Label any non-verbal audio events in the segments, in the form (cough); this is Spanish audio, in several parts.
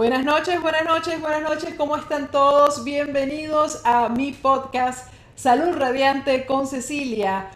Buenas noches, buenas noches, buenas noches, ¿cómo están todos? Bienvenidos a mi podcast Salud Radiante con Cecilia.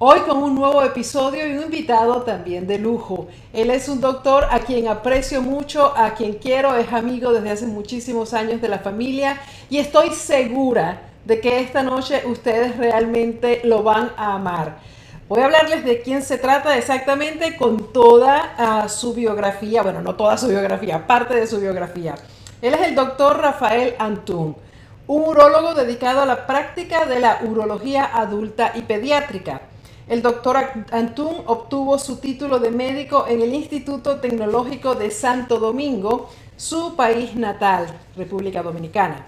Hoy con un nuevo episodio y un invitado también de lujo. Él es un doctor a quien aprecio mucho, a quien quiero, es amigo desde hace muchísimos años de la familia y estoy segura de que esta noche ustedes realmente lo van a amar. Voy a hablarles de quién se trata exactamente con toda ah, su biografía, bueno, no toda su biografía, parte de su biografía. Él es el doctor Rafael Antún, un urólogo dedicado a la práctica de la urología adulta y pediátrica. El doctor Antún obtuvo su título de médico en el Instituto Tecnológico de Santo Domingo, su país natal, República Dominicana,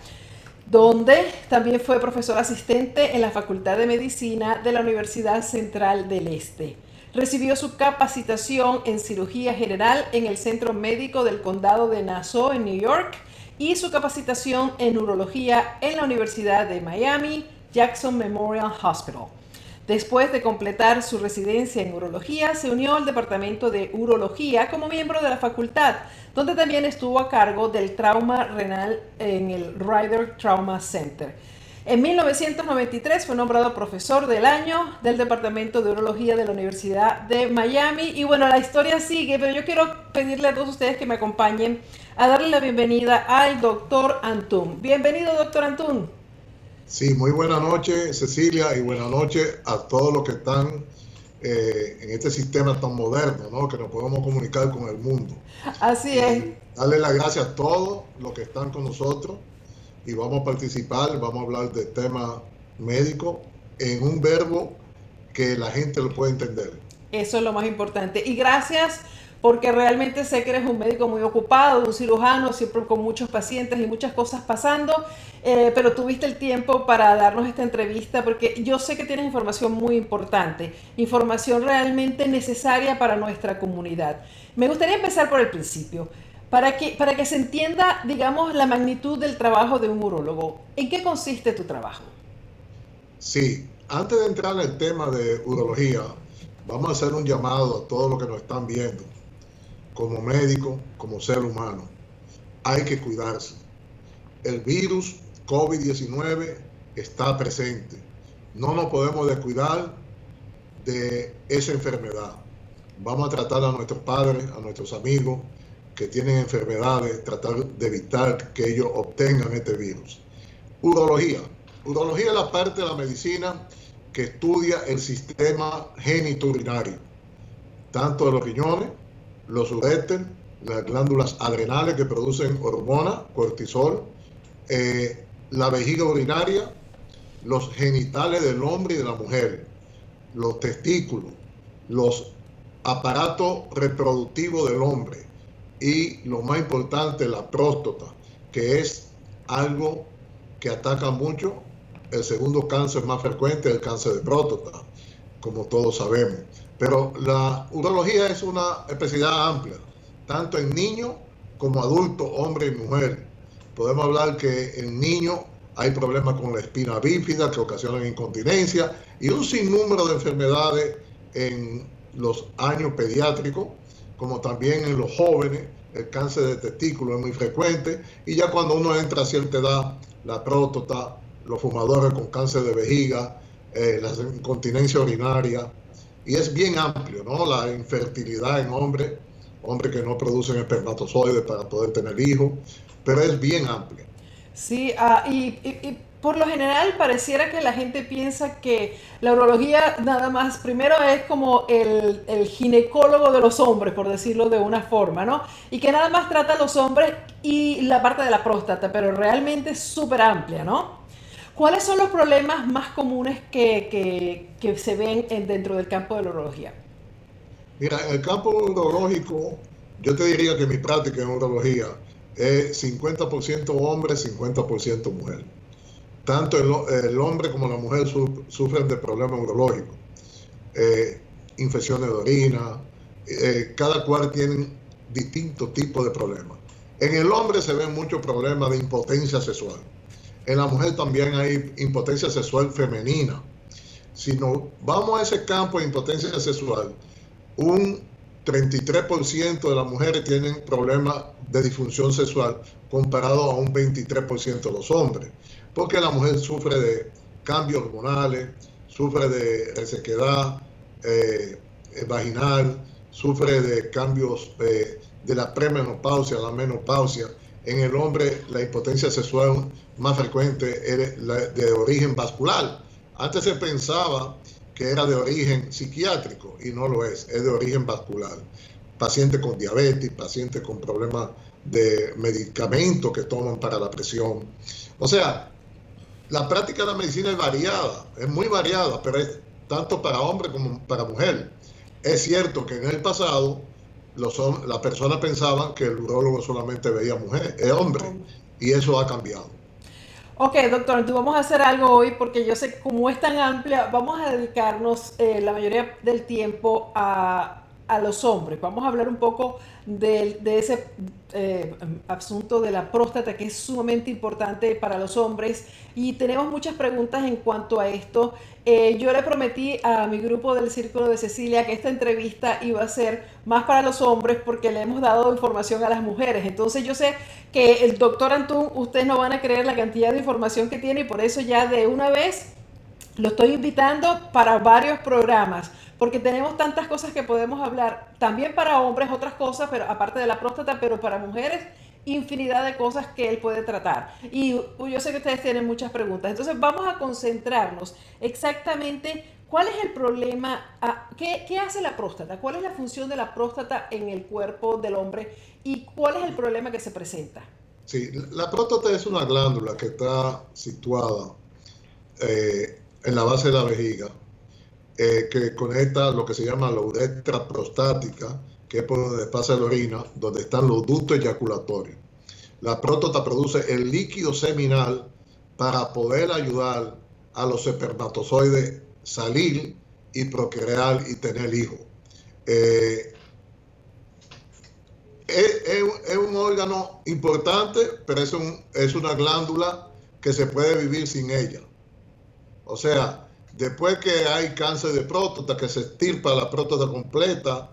donde también fue profesor asistente en la Facultad de Medicina de la Universidad Central del Este. Recibió su capacitación en cirugía general en el Centro Médico del Condado de Nassau en New York y su capacitación en urología en la Universidad de Miami Jackson Memorial Hospital. Después de completar su residencia en urología, se unió al departamento de urología como miembro de la facultad, donde también estuvo a cargo del trauma renal en el Ryder Trauma Center. En 1993 fue nombrado profesor del año del Departamento de Urología de la Universidad de Miami. Y bueno, la historia sigue, pero yo quiero pedirle a todos ustedes que me acompañen a darle la bienvenida al doctor Antún. Bienvenido, doctor Antún. Sí, muy buena noche Cecilia y buena noche a todos los que están eh, en este sistema tan moderno, ¿no? que nos podemos comunicar con el mundo. Así es. Darle las gracias a todos los que están con nosotros y vamos a participar, vamos a hablar de tema médico en un verbo que la gente lo puede entender. Eso es lo más importante. Y gracias porque realmente sé que eres un médico muy ocupado, un cirujano, siempre con muchos pacientes y muchas cosas pasando, eh, pero tuviste el tiempo para darnos esta entrevista porque yo sé que tienes información muy importante, información realmente necesaria para nuestra comunidad. Me gustaría empezar por el principio. Para que, para que se entienda, digamos, la magnitud del trabajo de un urólogo, ¿en qué consiste tu trabajo? Sí, antes de entrar en el tema de urología, vamos a hacer un llamado a todos los que nos están viendo como médico, como ser humano. Hay que cuidarse. El virus COVID-19 está presente. No nos podemos descuidar de esa enfermedad. Vamos a tratar a nuestros padres, a nuestros amigos que tienen enfermedades, tratar de evitar que ellos obtengan este virus. Urología. Urología es la parte de la medicina que estudia el sistema genitourinario, tanto de los riñones los uréteres, las glándulas adrenales que producen hormona, cortisol, eh, la vejiga urinaria, los genitales del hombre y de la mujer, los testículos, los aparatos reproductivos del hombre y lo más importante, la próstata, que es algo que ataca mucho. El segundo cáncer más frecuente es el cáncer de próstata, como todos sabemos. Pero la urología es una especialidad amplia, tanto en niños como adultos, hombre y mujer. Podemos hablar que en niños hay problemas con la espina bífida que ocasionan incontinencia y un sinnúmero de enfermedades en los años pediátricos, como también en los jóvenes. El cáncer de testículo es muy frecuente y ya cuando uno entra a cierta edad, la próstata, los fumadores con cáncer de vejiga, eh, la incontinencia urinaria, y es bien amplio, ¿no? La infertilidad en hombres, hombres que no producen espermatozoides para poder tener hijos, pero es bien amplio. Sí, ah, y, por lo general pareciera que la gente piensa que la urología nada más, primero es como el, el, ginecólogo de los hombres, por decirlo de una forma, ¿no? Y que nada más trata a los hombres y la parte de la próstata, pero realmente es súper amplia, ¿no? ¿Cuáles son los problemas más comunes que, se ven dentro del campo de la urología? Mira, en el campo urológico, yo te diría que mi práctica en urología es 50% hombre, 50% mujer. Tanto el, hombre como la mujer sufren de problemas urológicos, eh, infecciones de orina, eh, cada cual tiene distintos tipos de problemas. En el hombre se ven muchos problemas de impotencia sexual. En la mujer también hay impotencia sexual femenina. Si nos vamos a ese campo de impotencia sexual, un 33% de las mujeres tienen problemas de disfunción sexual comparado a un 23% de los hombres, porque la mujer sufre de cambios hormonales, sufre de resequedad eh, vaginal, sufre de cambios eh, de la premenopausia a la menopausia. En el hombre la impotencia sexual más frecuente es de origen vascular. Antes se pensaba que era de origen psiquiátrico y no lo es, es de origen vascular. Pacientes con diabetes, pacientes con problemas de medicamentos que toman para la presión. O sea, la práctica de la medicina es variada, es muy variada, pero es tanto para hombre como para mujer. Es cierto que en el pasado los, las personas pensaban que el urólogo solamente veía mujeres, es hombre, y eso ha cambiado. Ok, doctor, entonces vamos a hacer algo hoy porque yo sé que es tan amplia, vamos a dedicarnos eh, la mayoría del tiempo a a los hombres. Vamos a hablar un poco de, ese eh, asunto de la próstata que es sumamente importante para los hombres y tenemos muchas preguntas en cuanto a esto. Eh, yo le prometí a mi grupo del Círculo de Cecilia que esta entrevista iba a ser más para los hombres porque le hemos dado información a las mujeres. Entonces yo sé que el doctor Antún, ustedes no van a creer la cantidad de información que tiene y por eso ya de una vez lo estoy invitando para varios programas porque tenemos tantas cosas que podemos hablar, también para hombres otras cosas, pero aparte de la próstata, pero para mujeres infinidad de cosas que él puede tratar. Y yo sé que ustedes tienen muchas preguntas, entonces vamos a concentrarnos exactamente cuál es el problema, ah, qué, qué hace la próstata, cuál es la función de la próstata en el cuerpo del hombre y cuál es el problema que se presenta. Sí, la próstata es una glándula que está situada eh, en la base de la vejiga eh, que conecta lo que se llama la uretra prostática, que es por donde pasa la orina, donde están los ductos eyaculatorios. La próstata produce el líquido seminal para poder ayudar a los espermatozoides salir y procrear y tener hijos. Eh, es, un órgano importante, pero es, un, es una glándula que se puede vivir sin ella. O sea, Después que hay cáncer de próstata, que se estirpa la próstata completa,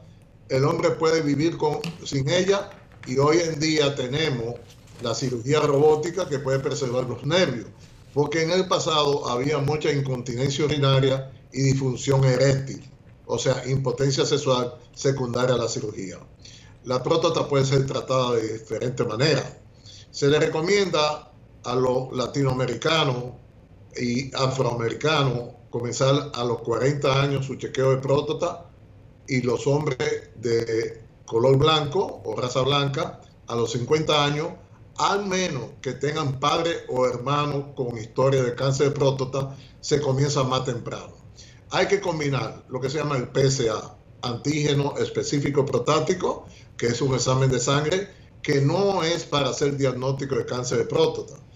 el hombre puede vivir con, sin ella y hoy en día tenemos la cirugía robótica que puede preservar los nervios, porque en el pasado había mucha incontinencia urinaria y disfunción eréctil, o sea, impotencia sexual secundaria a la cirugía. La próstata puede ser tratada de diferente manera. Se le recomienda a los latinoamericanos y afroamericanos comenzar a los 40 años su chequeo de próstata y los hombres de color blanco o raza blanca a los 50 años, al menos que tengan padre o hermano con historia de cáncer de próstata, se comienza más temprano. Hay que combinar lo que se llama el PSA, antígeno específico prostático, que es un examen de sangre que no es para hacer diagnóstico de cáncer de próstata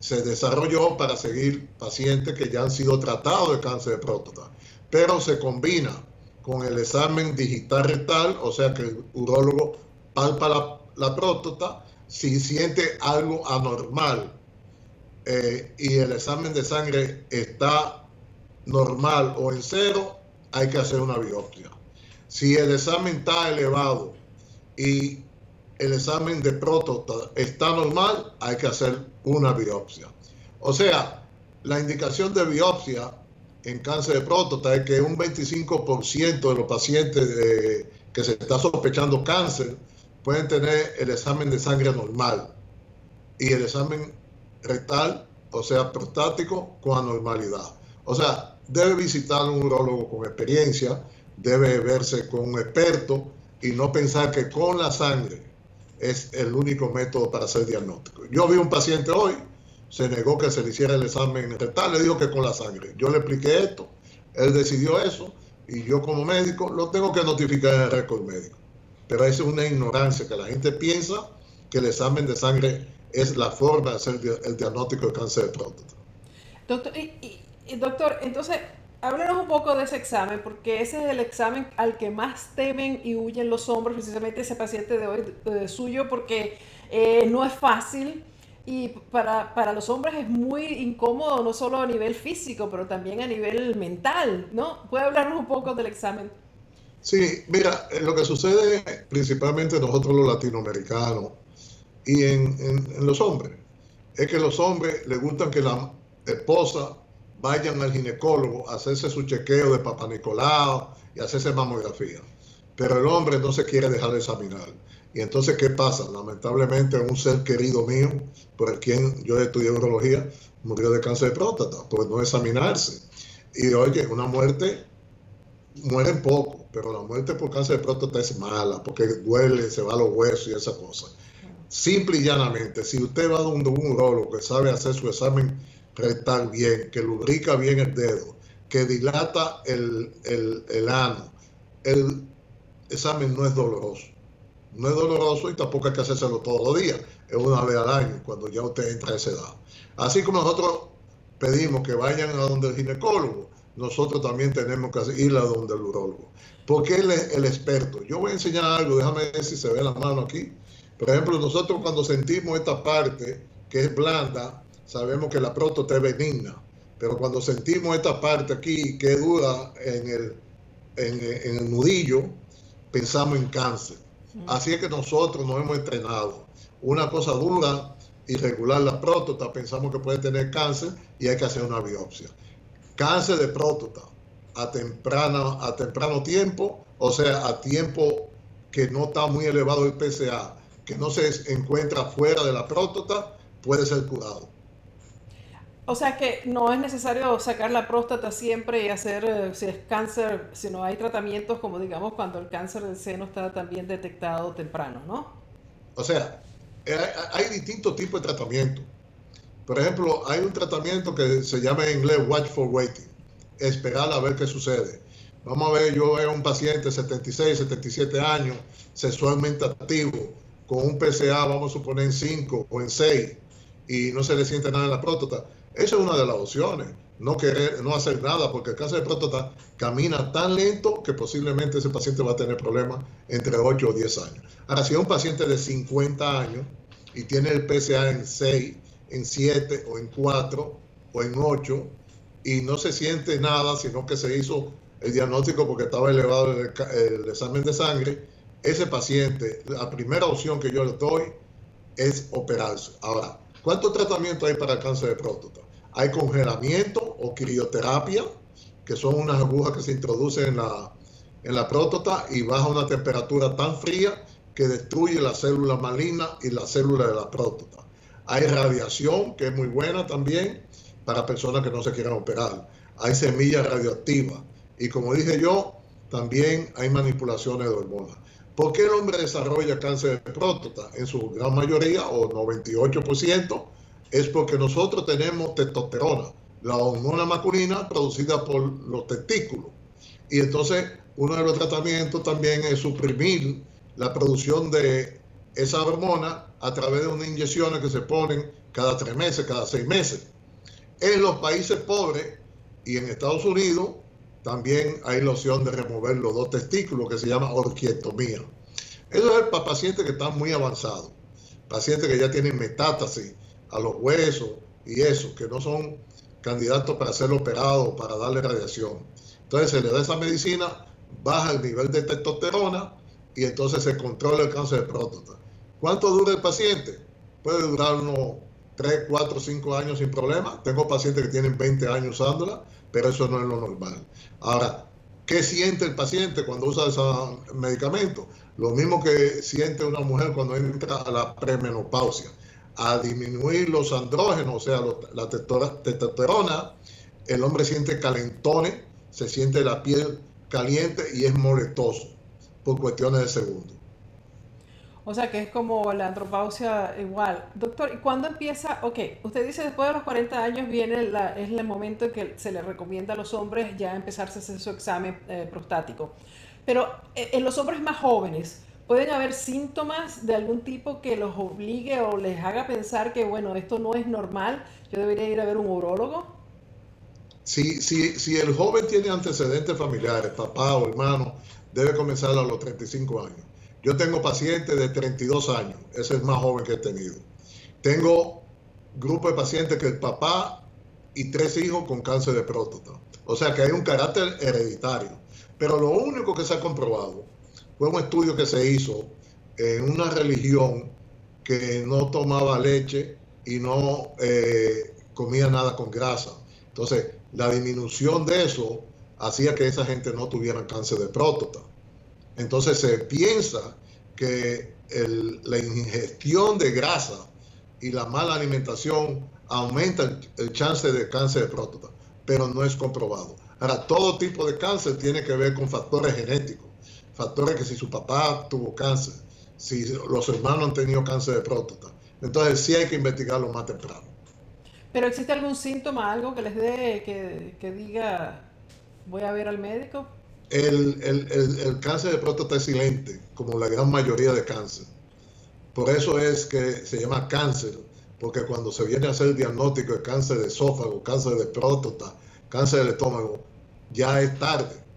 se desarrolló para seguir pacientes que ya han sido tratados de cáncer de próstata, pero se combina con el examen digital rectal, o sea que el urólogo palpa la, próstata si siente algo anormal eh, y el examen de sangre está normal o en cero, hay que hacer una biopsia. Si el examen está elevado y el examen de próstata está normal, hay que hacer una biopsia. O sea, la indicación de biopsia en cáncer de próstata es que un 25% de los pacientes que se está sospechando cáncer pueden tener el examen de sangre normal y el examen rectal, o sea, prostático, con anormalidad. O sea, debe visitar un urologo con experiencia, debe verse con un experto y no pensar que con la sangre es el único método para hacer diagnóstico. Yo vi un paciente hoy, se negó que se le hiciera el examen rectal, le dijo que con la sangre. Yo le expliqué esto, él decidió eso y yo como médico lo tengo que notificar en el récord médico. Pero esa es una ignorancia que la gente piensa que el examen de sangre es la forma de hacer el diagnóstico de cáncer de próstata. Doctor, y, doctor entonces Háblanos un poco de ese examen, porque ese es el examen al que más temen y huyen los hombres, precisamente ese paciente de hoy eh, suyo, porque eh, no es fácil y para, para, los hombres es muy incómodo, no solo a nivel físico, pero también a nivel mental, ¿no? ¿Puede hablarnos un poco del examen? Sí, mira, lo que sucede principalmente nosotros los latinoamericanos y en, en, los hombres, es que los hombres les gustan que la esposa vayan al ginecólogo a hacerse su chequeo de Papa Nicolau y hacerse mamografía. Pero el hombre no se quiere dejar de examinar. Y entonces, ¿qué pasa? Lamentablemente, un ser querido mío, por el quien yo estudié urología, murió de cáncer de próstata, por no examinarse. Y oye, una muerte, mueren poco, pero la muerte por cáncer de próstata es mala, porque duele, se va a los huesos y esas cosas. Simple y llanamente, si usted va donde un urólogo que sabe hacer su examen rectal bien, que lubrica bien el dedo, que dilata el, el, el ano, el examen no es doloroso no es doloroso y tampoco hay que hacérselo todos los días. Es una vez al año cuando ya usted entra a esa edad. Así como nosotros pedimos que vayan a donde el ginecólogo, nosotros también tenemos que ir a donde el urólogo. Porque él es el experto. Yo voy a enseñar algo, déjame ver si se ve la mano aquí. Por ejemplo, nosotros cuando sentimos esta parte que es blanda, sabemos que la próstata es benigna. Pero cuando sentimos esta parte aquí que dura en el, en, en el nudillo, pensamos en cáncer. Así es que nosotros nos hemos entrenado. Una cosa dura, irregular la próstata, pensamos que puede tener cáncer y hay que hacer una biopsia. Cáncer de próstata a, temprano, a temprano tiempo, o sea, a tiempo que no está muy elevado el PSA, que no se encuentra fuera de la próstata, puede ser curado. O sea que no es necesario sacar la próstata siempre y hacer, eh, si es cáncer, si no hay tratamientos como digamos cuando el cáncer del seno está también detectado temprano, ¿no? O sea, eh, hay, distintos tipos de tratamiento. Por ejemplo, hay un tratamiento que se llama en inglés watch for waiting, esperar a ver qué sucede. Vamos a ver, yo veo un paciente de 76, 77 años, sexualmente activo, con un PSA, vamos a suponer en 5 o en 6, y no se le siente nada en la próstata esa es una de las opciones. No querer, no hacer nada, porque el cáncer de próstata camina tan lento que posiblemente ese paciente va a tener problemas entre 8 o 10 años. Ahora, si es un paciente de 50 años y tiene el PSA en 6, en 7 o en 4 o en 8 y no se siente nada, sino que se hizo el diagnóstico porque estaba elevado el, examen de sangre, ese paciente, la primera opción que yo le doy es operarse. Ahora, ¿cuánto tratamiento hay para el cáncer de próstata? Hay congelamiento o crioterapia, que son unas agujas que se introducen en la, en la próstata y baja una temperatura tan fría que destruye la célula maligna y la célula de la próstata. Hay radiación, que es muy buena también para personas que no se quieran operar. Hay semillas radioactivas. Y como dije yo, también hay manipulaciones de hormonas. ¿Por qué el hombre desarrolla cáncer de próstata? En su gran mayoría, o 98%, es porque nosotros tenemos testosterona, la hormona masculina producida por los testículos. Y entonces uno de los tratamientos también es suprimir la producción de esa hormona a través de unas inyecciones que se ponen cada tres meses, cada seis meses. En los países pobres y en Estados Unidos también hay la opción de remover los dos testículos que se llama orquiectomía. Eso es para pacientes que están muy avanzados, pacientes que ya tienen metástasis a los huesos y eso, que no son candidatos para ser operados, para darle radiación. Entonces se le da esa medicina, baja el nivel de testosterona y entonces se controla el cáncer de próstata. ¿Cuánto dura el paciente? Puede durar unos 3, 4, 5 años sin problema. Tengo pacientes que tienen 20 años usándola, pero eso no es lo normal. Ahora, ¿qué siente el paciente cuando usa ese medicamento? Lo mismo que siente una mujer cuando entra a la premenopausia a disminuir los andrógenos, o sea, la testosterona, el hombre siente calentones, se siente la piel caliente y es molestoso por cuestiones de segundos. O sea que es como la andropausia igual. Doctor, ¿y cuándo empieza? Ok, usted dice después de los 40 años viene la, es el momento en que se le recomienda a los hombres ya empezarse a hacer su examen eh, prostático. Pero eh, en los hombres más jóvenes, ¿Pueden haber síntomas de algún tipo que los obligue o les haga pensar que, bueno, esto no es normal, yo debería ir a ver un urólogo? Si, si, si el joven tiene antecedentes familiares, papá o hermano, debe comenzar a los 35 años. Yo tengo pacientes de 32 años, ese es el más joven que he tenido. Tengo grupo de pacientes que el papá y tres hijos con cáncer de próstata. O sea que hay un carácter hereditario. Pero lo único que se ha comprobado fue un estudio que se hizo en una religión que no tomaba leche y no eh, comía nada con grasa. Entonces, la disminución de eso hacía que esa gente no tuviera cáncer de próstata. Entonces se piensa que la ingestión de grasa y la mala alimentación aumenta el, chance de cáncer de próstata, pero no es comprobado. Ahora, todo tipo de cáncer tiene que ver con factores genéticos, factores que si su papá tuvo cáncer, si los hermanos han tenido cáncer de próstata, entonces sí hay que investigarlo más temprano. ¿Pero existe algún síntoma, algo que les dé, que, que diga, voy a ver al médico? El, el, el, cáncer de próstata es silente, como la gran mayoría de cáncer. Por eso es que se llama cáncer, porque cuando se viene a hacer el diagnóstico de cáncer de esófago, cáncer de próstata, cáncer del estómago, ya es tarde.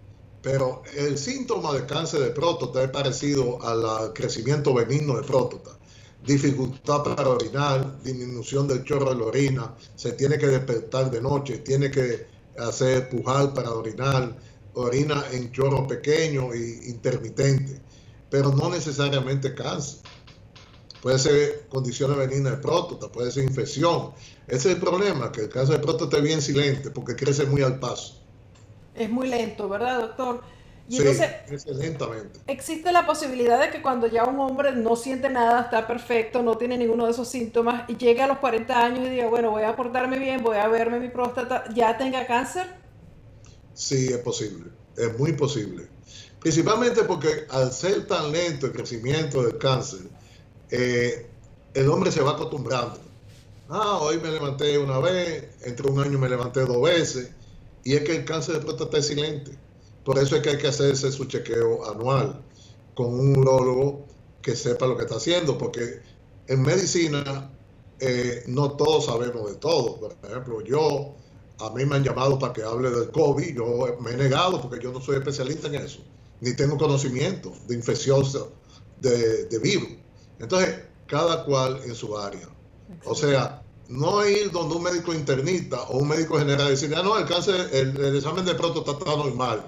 Pero el síntoma de cáncer de próstata es parecido al crecimiento benigno de próstata. Dificultad para orinar, disminución del chorro de la orina, se tiene que despertar de noche, tiene que hacer pujar para orinar, orina en chorro pequeño e intermitente, pero no necesariamente cáncer. Puede ser condiciones benignas de próstata, puede ser infección. Ese es el problema, que el cáncer de próstata es bien silente porque crece muy al paso. Es muy lento, ¿verdad, doctor? Y sí, entonces, lentamente. Existe la posibilidad de que cuando ya un hombre no siente nada, está perfecto, no tiene ninguno de esos síntomas, y llegue a los 40 años y diga, bueno, voy a portarme bien, voy a verme mi próstata, ¿ya tenga cáncer? Sí, es posible, es muy posible. Principalmente porque al ser tan lento el crecimiento del cáncer, eh, el hombre se va acostumbrando. Ah, hoy me levanté una vez, entre un año me levanté dos veces, y es que el cáncer de próstata es silente. Por eso es que hay que hacerse su chequeo anual con un urólogo que sepa lo que está haciendo, porque en medicina eh, no todos sabemos de todo. Por ejemplo, yo a mí me han llamado para que hable del COVID, yo me he negado porque yo no soy especialista en eso, ni tengo conocimiento de infección de, de virus. Entonces, cada cual en su área. O sea, no ir donde un médico internista o un médico general y decir, ah, no, el cáncer, el, examen de pronto está normal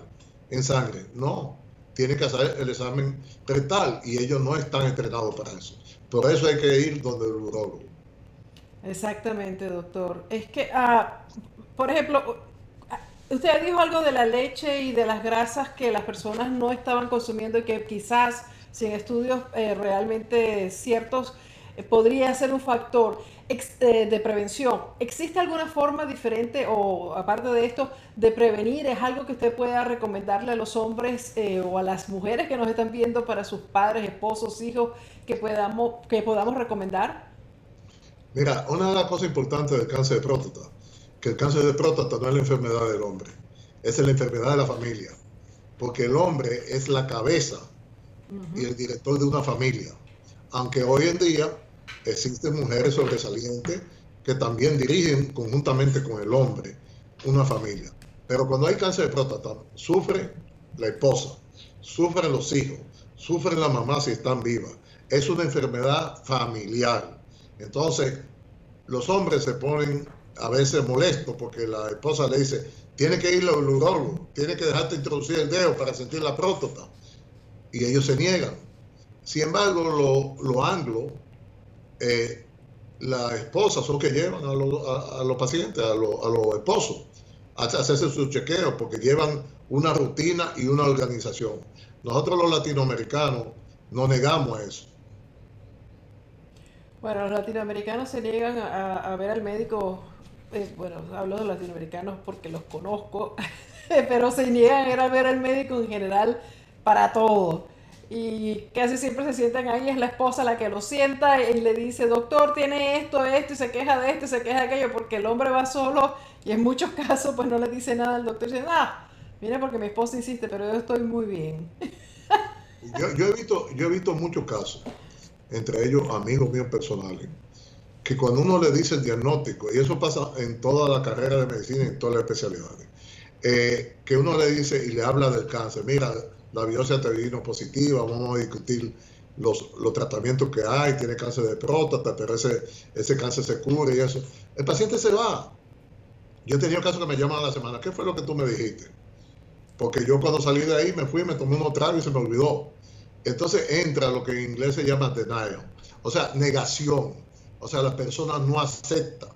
en sangre. No, tiene que hacer el examen rectal y ellos no están entrenados para eso. Por eso hay que ir donde el urólogo. Exactamente, doctor. Es que, ah, por ejemplo, usted dijo algo de la leche y de las grasas que las personas no estaban consumiendo y que quizás sin estudios eh, realmente ciertos podría ser un factor eh, de prevención. ¿Existe alguna forma diferente o aparte de esto de prevenir? ¿Es algo que usted pueda recomendarle a los hombres o a las mujeres que nos están viendo para sus padres, esposos, hijos que podamos, que podamos recomendar? Mira, una de las cosas importantes del cáncer de próstata que el cáncer de próstata no es la enfermedad del hombre, es la enfermedad de la familia, porque el hombre es la cabeza y el director de una familia, aunque hoy en día existen mujeres sobresalientes que también dirigen conjuntamente con el hombre una familia. Pero cuando hay cáncer de próstata, sufre la esposa, sufren los hijos, sufren la mamá si están vivas. Es una enfermedad familiar. Entonces, los hombres se ponen a veces molesto porque la esposa le dice, tiene que ir al urólogo, tiene que dejarte introducir el dedo para sentir la próstata. Y ellos se niegan. Sin embargo, los lo anglos, eh, las esposas son que llevan a, a, los pacientes, a, a los esposos, a hacerse su chequeo porque llevan una rutina y una organización. Nosotros los latinoamericanos no negamos eso. Bueno, los latinoamericanos se niegan a ver al médico eh, bueno, hablo de latinoamericanos porque los conozco, (laughs) pero se niegan a ver al médico en general para todo. Y casi siempre se sientan ahí, es la esposa la que lo sienta y le dice, doctor, tiene esto, esto, y se queja de esto, y se queja de aquello, porque el hombre va solo y en muchos (laughs) casos pues no le dice nada al doctor, y dice, ah, mira porque mi esposa insiste, pero yo estoy muy bien. (laughs) yo, he visto, yo he visto muchos casos, entre ellos amigos míos personales, que cuando uno le dice el diagnóstico, y eso pasa en toda la carrera de medicina y en todas las especialidades, eh, que uno le dice y le habla del cáncer, mira, la biopsia te vino positiva, vamos a discutir los, los, tratamientos que hay, tiene cáncer de próstata, pero ese, ese cáncer se cura y eso. El paciente se va. Yo he tenido casos que me llaman a la semana, ¿qué fue lo que tú me dijiste? Porque yo cuando salí de ahí me fui, me tomé un trago y se me olvidó. Entonces entra lo que en inglés se llama denial, o sea, negación. O sea, la persona no acepta.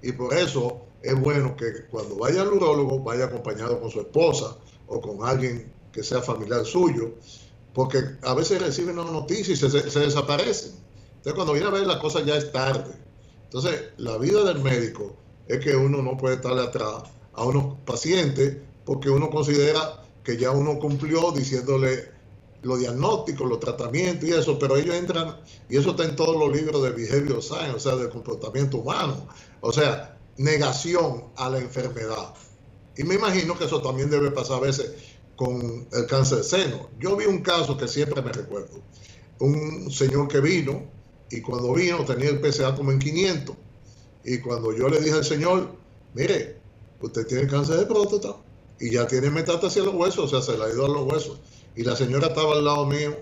Y por eso es bueno que cuando vaya al urólogo vaya acompañado con su esposa o con alguien que sea familiar suyo, porque a veces reciben una noticia y se, desaparecen. Entonces cuando viene a ver las cosas ya es tarde. Entonces la vida del médico es que uno no puede estarle atrás a unos pacientes porque uno considera que ya uno cumplió diciéndole los diagnósticos, los tratamientos y eso, pero ellos entran, y eso está en todos los libros de behavior science, o sea, del comportamiento humano, o sea, negación a la enfermedad. Y me imagino que eso también debe pasar a veces con el cáncer de seno. Yo vi un caso que siempre me recuerdo, un señor que vino y cuando vino tenía el PSA como en 500 y cuando yo le dije al señor, mire, usted tiene cáncer de próstata y ya tiene metástasis a los huesos, o sea, se le ha ido a los huesos y la señora estaba al lado mío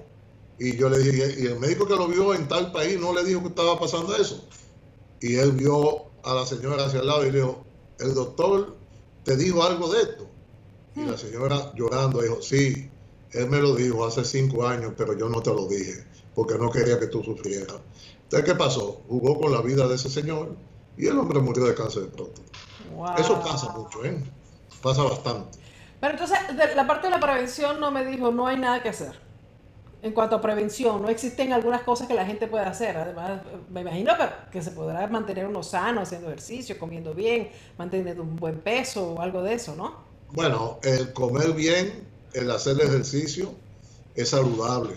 y yo le dije, y el médico que lo vio en tal país no le dijo que estaba pasando eso. Y él vio a la señora hacia el lado y le dijo, el doctor te dijo algo de esto. Y la señora llorando dijo, sí, él me lo dijo hace cinco años, pero yo no te lo dije, porque no quería que tú sufrieras. Entonces, ¿qué pasó? Jugó con la vida de ese señor y el hombre murió de cáncer de próstata. Eso pasa mucho, ¿eh? Pasa bastante. Pero entonces, de la parte de la prevención no me dijo, no hay nada que hacer. En cuanto a prevención, no existen algunas cosas que la gente puede hacer. Además, me imagino que, se podrá mantener uno sano, haciendo ejercicio, comiendo bien, manteniendo un buen peso o algo de eso, ¿no? Bueno, el comer bien, el hacer ejercicio es saludable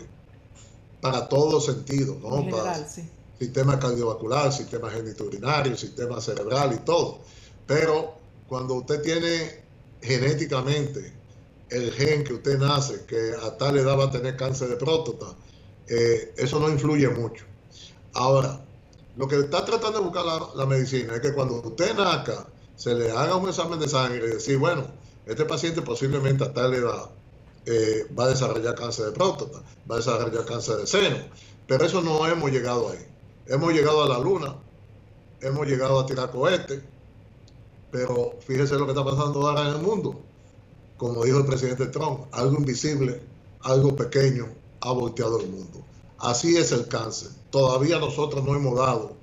para todos sentidos, ¿no? General, para sí. sistema cardiovascular, sistema genitourinario, sistema cerebral y todo. Pero cuando usted tiene genéticamente el gen que usted nace, que a tal edad va a tener cáncer de próstata, eh, eso no influye mucho. Ahora, lo que está tratando de buscar la, medicina es que cuando usted nazca, se le haga un examen de sangre y decir, bueno, este paciente posiblemente a tal edad eh, va a desarrollar cáncer de próstata, va a desarrollar cáncer de seno, pero eso no hemos llegado ahí. Hemos llegado a la luna, hemos llegado a tirar cohetes, pero fíjese lo que está pasando ahora en el mundo. Como dijo el presidente Trump, algo invisible, algo pequeño ha volteado el mundo. Así es el cáncer. Todavía nosotros no hemos dado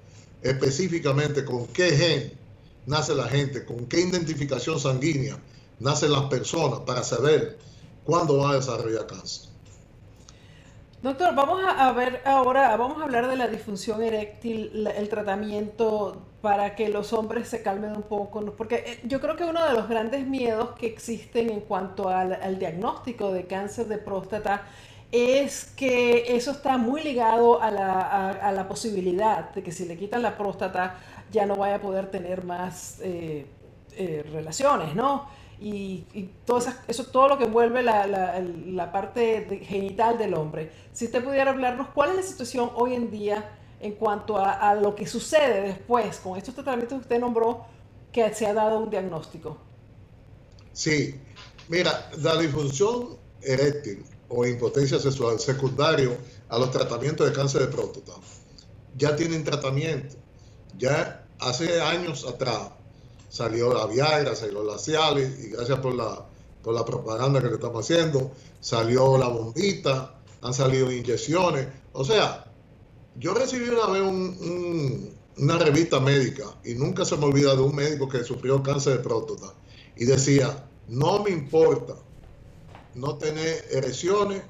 específicamente con qué gen nace la gente, con qué identificación sanguínea nacen las personas para saber cuándo va a desarrollar cáncer. Doctor, vamos a ver ahora, vamos a hablar de la disfunción eréctil, el tratamiento para que los hombres se calmen un poco, porque eh, yo creo que uno de los grandes miedos que existen en cuanto al, diagnóstico de cáncer de próstata es que eso está muy ligado a la, posibilidad de que si le quitan la próstata ya no vaya a poder tener más eh, eh, relaciones, ¿no? Y, todo, eso, todo lo que envuelve la, la, parte genital del hombre. Si usted pudiera hablarnos, ¿cuál es la situación hoy en día en cuanto a, lo que sucede después con estos tratamientos que usted nombró que se ha dado un diagnóstico? Sí, mira, la disfunción eréctil o impotencia sexual secundario a los tratamientos de cáncer de próstata ya tienen tratamiento. Ya hace años atrás salió la Viagra, salió la Cialis, y gracias por la, por la propaganda que le estamos haciendo, salió la bombita, han salido inyecciones. O sea, yo recibí una vez una revista médica y nunca se me olvida de un médico que sufrió cáncer de próstata y decía, no me importa no tener erecciones,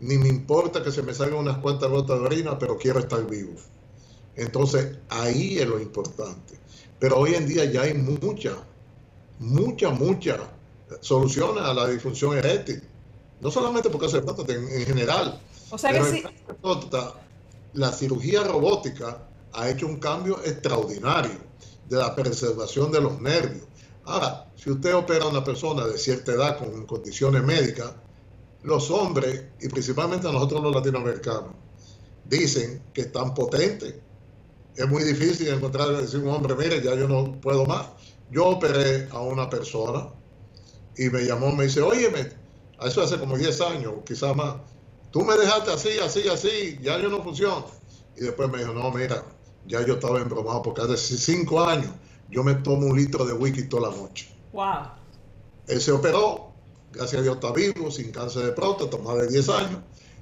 ni me importa que se me salgan unas cuantas gotas de orina, pero quiero estar vivo. Entonces, ahí es lo importante. Pero hoy en día ya hay mucha, mucha, mucha soluciones a la disfunción eréctil. No solamente porque trata en, en general. O sea que sí. La cirugía robótica ha hecho un cambio extraordinario de la preservación de los nervios. Ahora, si usted opera a una persona de cierta edad con condiciones médicas, los hombres, y principalmente nosotros los latinoamericanos, dicen que están potentes, es muy difícil encontrar, decir un hombre, mire, ya yo no puedo más. Yo operé a una persona y me llamó, me dice, óyeme, eso hace como 10 años, quizás más, tú me dejaste así, así, así, ya yo no funciono. Y después me dijo, no, mira, ya yo estaba embromado porque hace 5 años yo me tomo un litro de whisky toda la noche. Wow. Él se operó, gracias a Dios está vivo, sin cáncer de próstata, más de 10 años,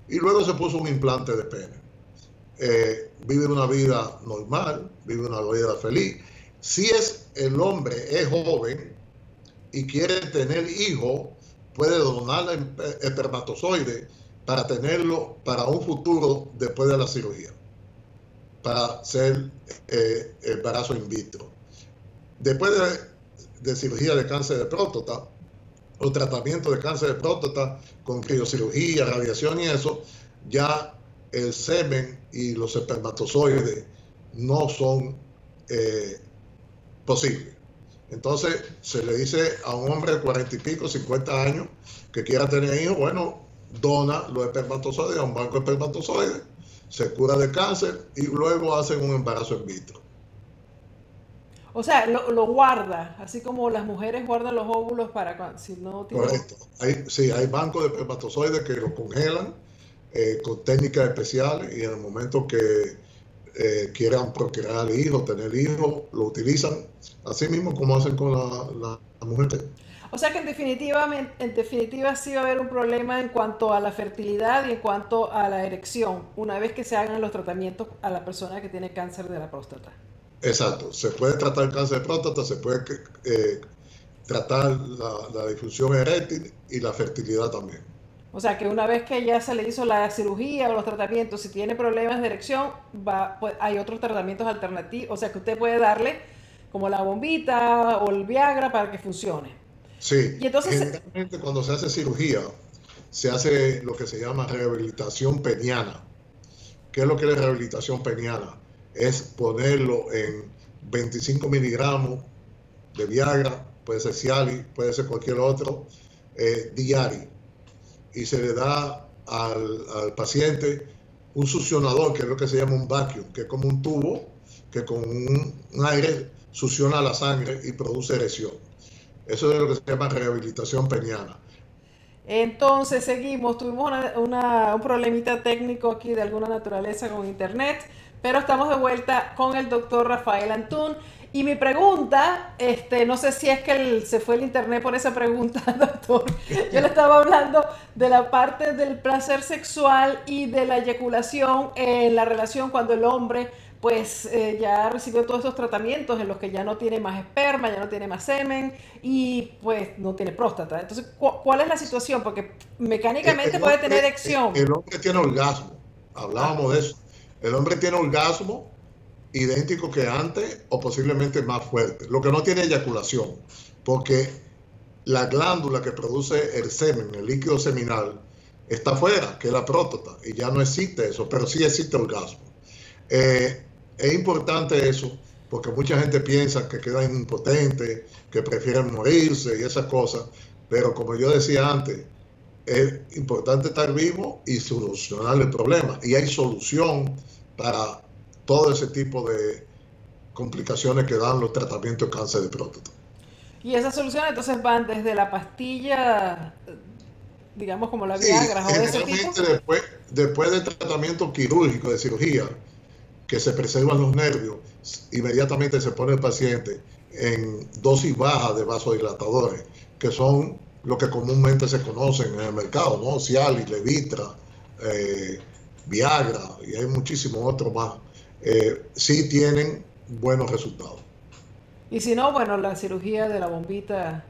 y luego se puso un implante de pene. Eh, vive una vida normal, vive una vida feliz. Si es el hombre, es joven y quiere tener hijo, puede donar el espermatozoide para tenerlo para un futuro después de la cirugía, para ser eh, embarazo in vitro. Después de, de cirugía de cáncer de próstata, o tratamiento de cáncer de próstata con criocirugía, radiación y eso, ya el semen y los espermatozoides no son eh, posibles. Entonces se le dice a un hombre de cuarenta y pico, 50 años, que quiera tener hijos, bueno, dona los espermatozoides a un banco de espermatozoides, se cura de cáncer y luego hacen un embarazo in vitro. O sea, lo, guarda, así como las mujeres guardan los óvulos para si no tienen... Correcto. Hay, sí, hay bancos de espermatozoides que lo congelan eh, con técnicas especiales y en el momento que eh, quieran procrear hijos, tener hijos, lo utilizan así mismo como hacen con la, la, mujer. O sea que en definitiva, en definitiva sí va a haber un problema en cuanto a la fertilidad y en cuanto a la erección, una vez que se hagan los tratamientos a la persona que tiene cáncer de la próstata. Exacto, se puede tratar el cáncer de próstata, se puede eh, tratar la, la difusión eréctil y la fertilidad también. O sea que una vez que ya se le hizo la cirugía o los tratamientos, si tiene problemas de erección, va, pues, hay otros tratamientos alternativos. O sea que usted puede darle como la bombita o el Viagra para que funcione. Sí. Y entonces, generalmente cuando se hace cirugía, se hace lo que se llama rehabilitación peniana. ¿Qué es lo que es rehabilitación peniana? Es ponerlo en 25 miligramos de Viagra, puede ser Cialis, puede ser cualquier otro, eh, diario y se le da al, paciente un succionador, que es lo que se llama un vacuum, que es como un tubo que con un, aire succiona la sangre y produce erección. Eso es lo que se llama rehabilitación peniana. Entonces seguimos, tuvimos un problemita técnico aquí de alguna naturaleza con internet, pero estamos de vuelta con el doctor Rafael Antún. Y mi pregunta, este, no sé si es que se fue el internet por esa pregunta, (laughs) doctor. Yo le estaba hablando de la parte del placer sexual y de la eyaculación en la relación cuando el hombre pues eh, ya recibió todos esos tratamientos en los que ya no tiene más esperma, ya no tiene más semen y pues no tiene próstata. Entonces, ¿cuál es la situación? Porque mecánicamente puede tener erección. El hombre tiene orgasmo, hablábamos de eso. El hombre tiene orgasmo idéntico que antes o posiblemente más fuerte. Lo que no tiene eyaculación, porque la glándula que produce el semen, el líquido seminal, está fuera, que es la próstata, y ya no existe eso, pero sí existe orgasmo. Eh, es importante eso, porque mucha gente piensa que quedan impotentes, que prefieren morirse y esas cosas, pero como yo decía antes, es importante estar vivo y solucionar el problema. Y hay solución para todo ese tipo de complicaciones que dan los tratamientos de cáncer de próstata. Y esas soluciones entonces van desde la pastilla, digamos como la Viagra o de ese tipo. Después, después del tratamiento quirúrgico de cirugía, que se preservan los nervios, inmediatamente se pone el paciente en dosis bajas de vasodilatadores, que son lo que comúnmente se conocen en el mercado, ¿no? Cialis, Levitra, eh, Viagra, y hay muchísimos otros más eh, sí tienen buenos resultados. Y si no, bueno, la cirugía de la bombita.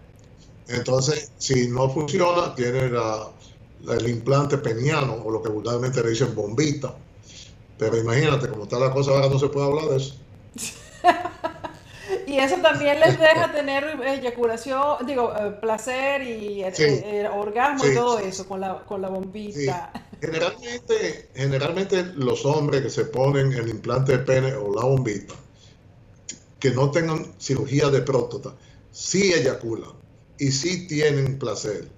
Entonces, si no funciona, tiene la, el implante peniano, o lo que vulgarmente le dicen bombita. Pero imagínate, como está la cosa ahora, no se puede hablar de eso. (laughs) y eso también les deja tener eyaculación, digo, eh, placer y eh, orgasmo y todo eso con la, con la bombita. Generalmente, generalmente los hombres que se ponen el implante de pene o la bombita, que no tengan cirugía de próstata, sí eyaculan y sí tienen placer.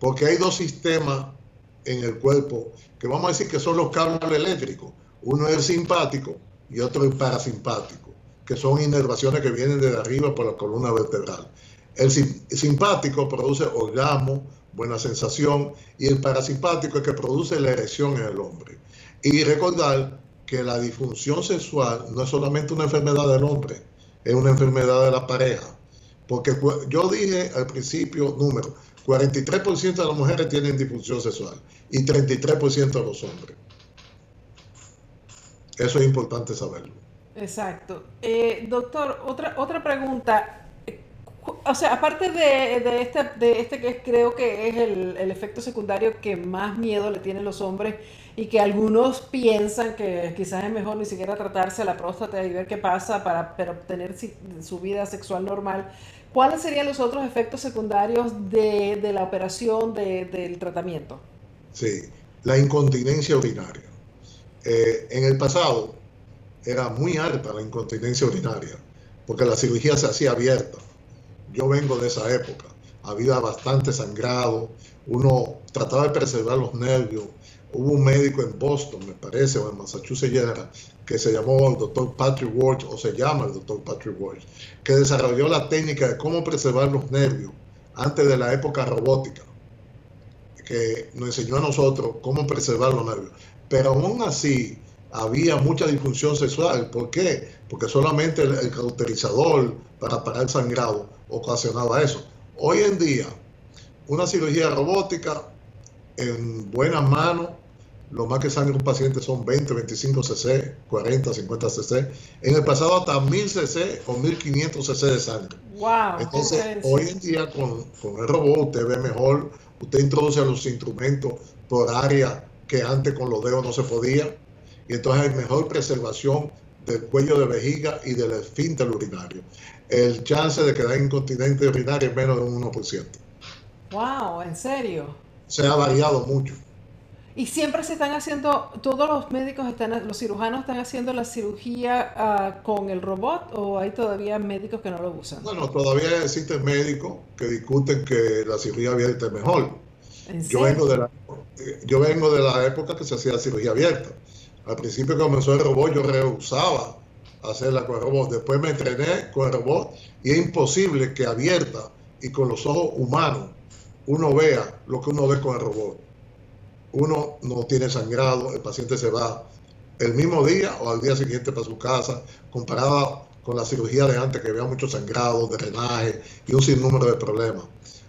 Porque hay dos sistemas en el cuerpo que vamos a decir que son los cables eléctricos. Uno es el simpático, y otro el parasimpático, que son inervaciones que vienen de arriba por la columna vertebral. El simpático produce orgasmo, buena sensación, y el parasimpático es que produce la erección en el hombre. Y recordar que la disfunción sexual no es solamente una enfermedad del hombre, es una enfermedad de la pareja. Porque yo dije al principio, número, 43% de las mujeres tienen disfunción sexual y 33% de los hombres. Eso es importante saberlo. Exacto. Eh, doctor, otra, otra pregunta. O sea, aparte de, este, de este que creo que es el, efecto secundario que más miedo le tienen los hombres y que algunos piensan que quizás es mejor ni siquiera tratarse la próstata y ver qué pasa para, obtener su vida sexual normal, ¿cuáles serían los otros efectos secundarios de, de la operación de, del tratamiento? Sí, la incontinencia urinaria. Eh, en el pasado era muy alta la incontinencia urinaria, porque la cirugía se hacía abierta. Yo vengo de esa época. Había bastante sangrado, uno trataba de preservar los nervios. Hubo un médico en Boston, me parece, o en Massachusetts, que se llamó el doctor Patrick Walsh, o se llama el doctor Patrick Walsh, que desarrolló la técnica de cómo preservar los nervios antes de la época robótica, que nos enseñó a nosotros cómo preservar los nervios. Pero aún así había mucha disfunción sexual. ¿Por qué? Porque solamente el, cauterizador para parar el sangrado ocasionaba eso. Hoy en día, una cirugía robótica en buenas manos, lo más que sangra un paciente son 20, 25 cc, 40, 50 cc. En el pasado hasta 1000 cc o 1500 cc de sangre. Wow, Entonces, hoy en día con, con el robot usted ve mejor, usted introduce los instrumentos por área que antes con los dedos no se podía. Y entonces hay mejor preservación del cuello de vejiga y del esfínter urinario. El chance de quedar incontinente urinario es menos de un 1%. ¡Wow! ¿En serio? Se ha variado mucho. Y siempre se están haciendo, todos los médicos están, los cirujanos están haciendo la cirugía uh, con el robot o hay todavía médicos que no lo usan? Bueno, todavía existen médicos que discuten que la cirugía abierta es mejor. Yo vengo, de la, yo vengo de la época que se hacía cirugía abierta. Al principio comenzó el robot yo rehusaba hacerla con el robot. Después me entrené con el robot y es imposible que abierta y con los ojos humanos uno vea lo que uno ve con el robot. Uno no tiene sangrado, el paciente se va el mismo día o al día siguiente para su casa, comparada con la cirugía de antes que había mucho sangrado, drenaje y un sinnúmero de problemas.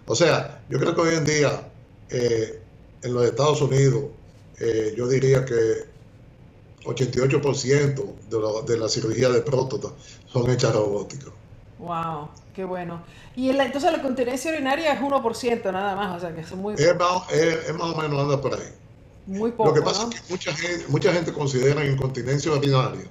O sea, yo creo que hoy en día eh, en los Estados Unidos, eh, yo diría que 88% de, de la cirugía de próstata son hechas robóticas. Wow, qué bueno. Y entonces la continencia urinaria es 1% nada más, o sea que es muy... Es más, es, más o menos anda por ahí. Muy poco, Lo que pasa es que mucha gente, mucha gente considera incontinencia urinaria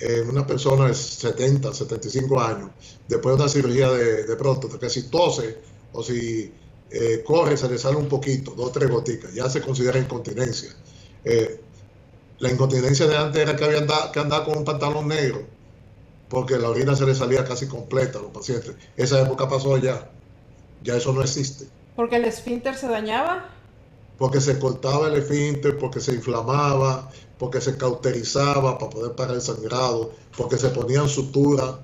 en una persona de 70, 75 años, después de una cirugía de, de próstata, que si tose o si eh, corre, se le sale un poquito, dos o tres goticas, ya se considera incontinencia. Eh, la incontinencia de antes era que había andado, que andaba con un pantalón negro, porque la orina se le salía casi completa a los pacientes. Esa época pasó ya, ya eso no existe. ¿Porque el esfínter se dañaba? Porque se cortaba el esfínter, porque se inflamaba, porque se cauterizaba para poder parar el sangrado, porque se ponían suturas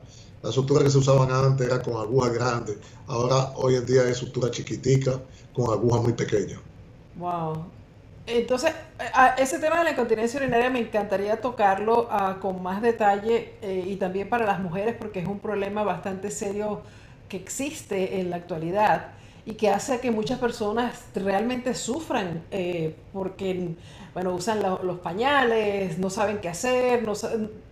las suturas que se usaban antes eran con agujas grandes, ahora hoy en día es sutura chiquitica con agujas muy pequeñas. Wow. Entonces, ese tema de la incontinencia urinaria me encantaría tocarlo ah, con más detalle eh, y también para las mujeres porque es un problema bastante serio que existe en la actualidad y que hace que muchas personas realmente sufran eh, porque, bueno, usan los pañales, no saben qué hacer. No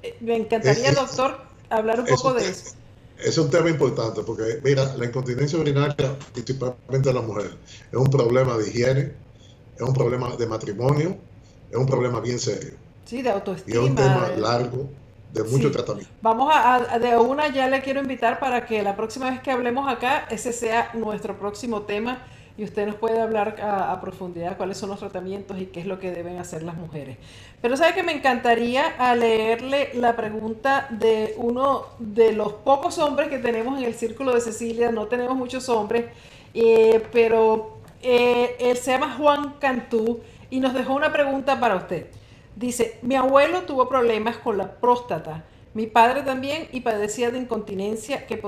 eh, me encantaría, doctor, hablar un poco de eso. Es un tema importante porque, mira, la incontinencia urinaria, principalmente de la mujer, es un problema de higiene, es un problema de matrimonio, es un problema bien serio. Sí, de autoestima. Y es un tema largo, de mucho tratamiento. Vamos a, de una ya le quiero invitar para que la próxima vez que hablemos acá, ese sea nuestro próximo tema y usted nos puede hablar a, profundidad cuáles son los tratamientos y qué es lo que deben hacer las mujeres. Pero sabe que me encantaría a leerle la pregunta de uno de los pocos hombres que tenemos en el círculo de Cecilia, no tenemos muchos hombres, eh, pero eh, él se llama Juan Cantú y nos dejó una pregunta para usted. Dice, mi abuelo tuvo problemas con la próstata, mi padre también y padecía de incontinencia. ¿Qué,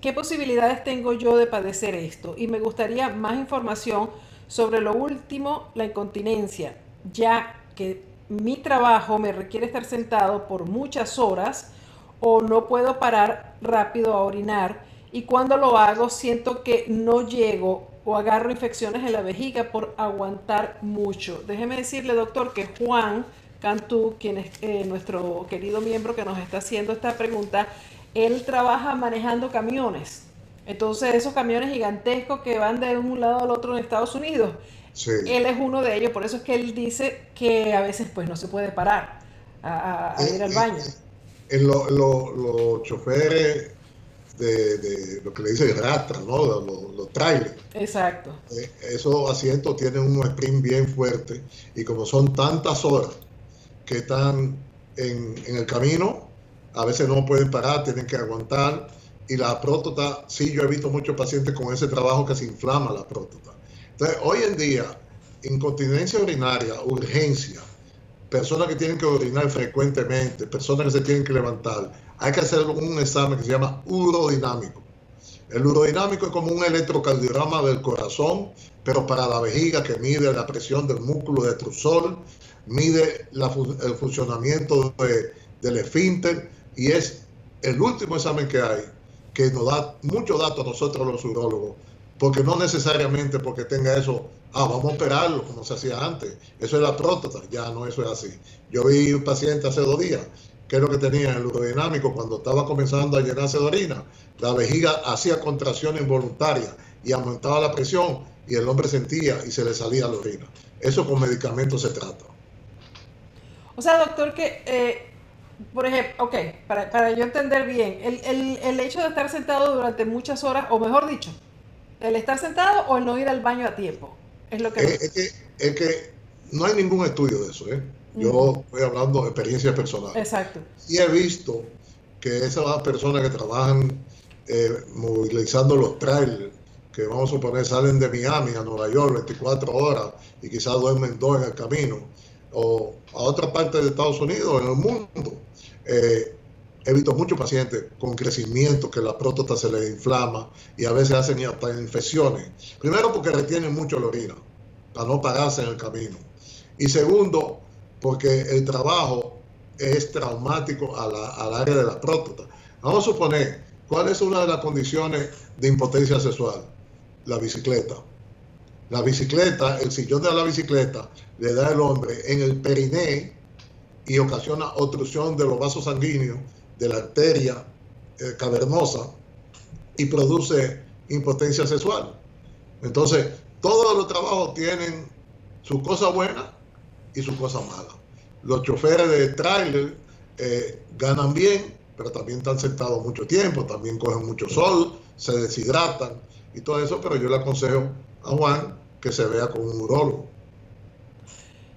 ¿Qué posibilidades tengo yo de padecer esto? Y me gustaría más información sobre lo último, la incontinencia, ya que mi trabajo me requiere estar sentado por muchas horas o no puedo parar rápido a orinar y cuando lo hago siento que no llego o agarro infecciones en la vejiga por aguantar mucho. Déjeme decirle, doctor, que Juan Cantú, quien es eh, nuestro querido miembro que nos está haciendo esta pregunta, él trabaja manejando camiones. Entonces, esos camiones gigantescos que van de un lado al otro en Estados Unidos, él es uno de ellos. Por eso es que él dice que a veces pues no se puede parar a, ir al baño. los choferes de, lo que le dicen rastra, ¿no? Los, los trailers. Exacto. Eh, esos asientos tienen un sprint bien fuerte y como son tantas horas que están en, en el camino, a veces no pueden parar, tienen que aguantar. Y la próstata, sí, yo he visto muchos pacientes con ese trabajo que se inflama la próstata. Entonces, hoy en día, incontinencia urinaria, urgencia, personas que tienen que orinar frecuentemente, personas que se tienen que levantar, hay que hacer un examen que se llama urodinámico. El urodinámico es como un electrocardiograma del corazón, pero para la vejiga que mide la presión del músculo de trusol, mide el funcionamiento del esfínter y es el último examen que hay que nos da muchos datos a nosotros los urólogos, porque no necesariamente porque tenga eso, ah, vamos a operarlo como se hacía antes, eso es la próstata, ya no, eso es así. Yo vi un paciente hace dos días que es lo que tenía el urodinámico cuando estaba comenzando a llenarse de orina. La vejiga hacía contracciones involuntarias y aumentaba la presión y el hombre sentía y se le salía la orina. Eso con medicamentos se trata. O sea, doctor, que, eh, por ejemplo, ok, para, para, yo entender bien, el, el, el hecho de estar sentado durante muchas horas, o mejor dicho, el estar sentado o el no ir al baño a tiempo, es lo que... Es, es que, es que no hay ningún estudio de eso, ¿eh? Yo estoy hablando de experiencia personal. Exacto. Y he visto que esas personas que trabajan eh, movilizando los trailers, que vamos a suponer salen de Miami a Nueva York 24 horas y quizás duermen dos en el camino, o a otra parte de Estados Unidos, en el mundo, eh, he visto muchos pacientes con crecimiento que la próstata se les inflama y a veces hacen hasta infecciones. Primero porque retienen mucho la orina para no pararse en el camino. Y segundo, porque el trabajo es traumático al área de la próstata. Vamos a suponer, ¿cuál es una de las condiciones de impotencia sexual? La bicicleta. La bicicleta, el sillón de la bicicleta, le da al hombre en el periné y ocasiona obstrucción de los vasos sanguíneos, de la arteria eh, cavernosa y produce impotencia sexual. Entonces, todos los trabajos tienen su cosa buena y su cosa mala. Los choferes de tráiler eh, ganan bien, pero también están sentados mucho tiempo, también cogen mucho sol, se deshidratan y todo eso, pero yo le aconsejo a Juan que se vea con un urólogo.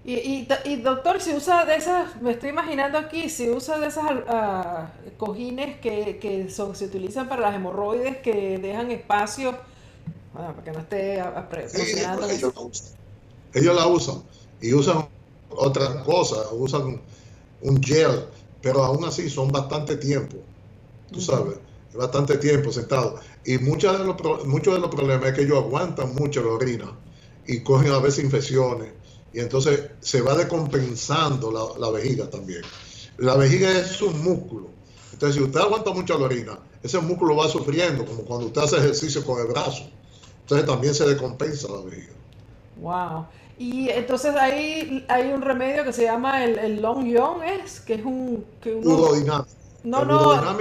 Y, y, doctor, si usa de esas, me estoy imaginando aquí, si usa de esas uh, cojines que, que son, se utilizan para las hemorroides, que dejan espacio, bueno, para que no esté presionando. Sí, ellos, ellos la usan y usan otra cosa, usan un gel, pero aún así son bastante tiempo, tú sabes, bastante tiempo sentado. Y muchos de, los, muchos de los problemas es que ellos aguantan mucho la orina y cogen a veces infecciones y entonces se va decompensando la, la vejiga también. La vejiga es un músculo. Entonces, si usted aguanta mucho la orina, ese músculo va sufriendo, como cuando usted hace ejercicio con el brazo. Entonces también se decompensa la vejiga. Wow. Y entonces ahí hay un remedio que se llama el, el Long Young, ¿es? Que es un... Que No, no,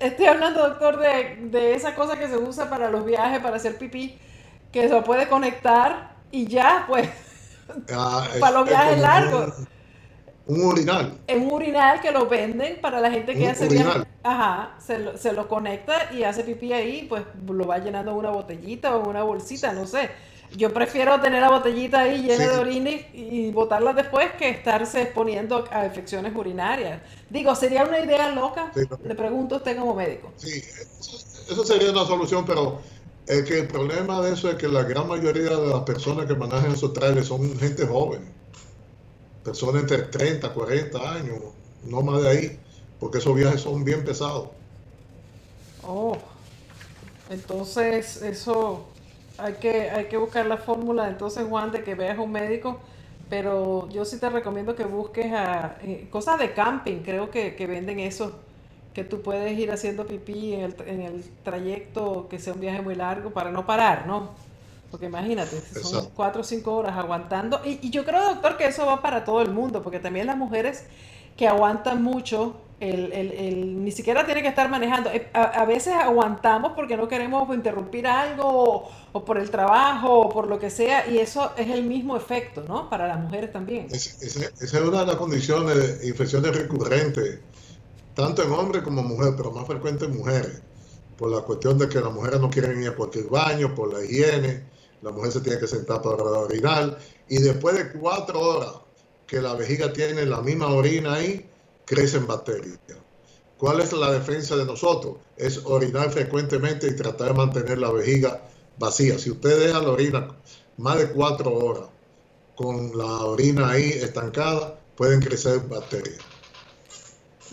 estoy hablando, doctor, de, de, esa cosa que se usa para los viajes, para hacer pipí, que se puede conectar y ya, pues, (laughs) ah, para los viajes largos. Un, urinal. Es un urinal que lo venden para la gente que hace viajes. Ajá, se lo, se lo conecta y hace pipí ahí, pues lo va llenando en una botellita o una bolsita, no sé yo prefiero tener la botellita ahí llena de orina y, botarla después que estarse exponiendo a infecciones urinarias. Digo, ¿sería una idea loca? Le pregunto a usted como médico. Sí, eso, sería una solución, pero es que el problema de eso es que la gran mayoría de las personas que manejan esos trailers son gente joven. personas entre 30, 40 años, no más de ahí, porque esos viajes son bien pesados. Oh, entonces eso hay que, hay que buscar la fórmula, entonces Juan, de que veas un médico, pero yo sí te recomiendo que busques a, eh, cosas de camping, creo que, que, venden eso, que tú puedes ir haciendo pipí en el, en el trayecto, que sea un viaje muy largo, para no parar, ¿no? Porque imagínate, son cuatro o cinco horas aguantando. Y, y, yo creo, doctor, que eso va para todo el mundo, porque también las mujeres que aguantan mucho, el, el, el ni siquiera tiene que estar manejando. Eh, a, a, veces aguantamos porque no queremos interrumpir algo, o, o, por el trabajo, o por lo que sea, y eso es el mismo efecto, ¿no? Para las mujeres también. Es, es, esa es una de las condiciones de infecciones recurrentes, tanto en hombres como mujeres, pero más frecuente en mujeres, por la cuestión de que las mujeres no quieren ir a cualquier baño, por la higiene la mujer se tiene que sentar para orinar y después de cuatro horas que la vejiga tiene la misma orina ahí, crecen bacterias. ¿Cuál es la defensa de nosotros? Es orinar frecuentemente y tratar de mantener la vejiga vacía. Si usted deja la orina más de cuatro horas con la orina ahí estancada, pueden crecer bacterias.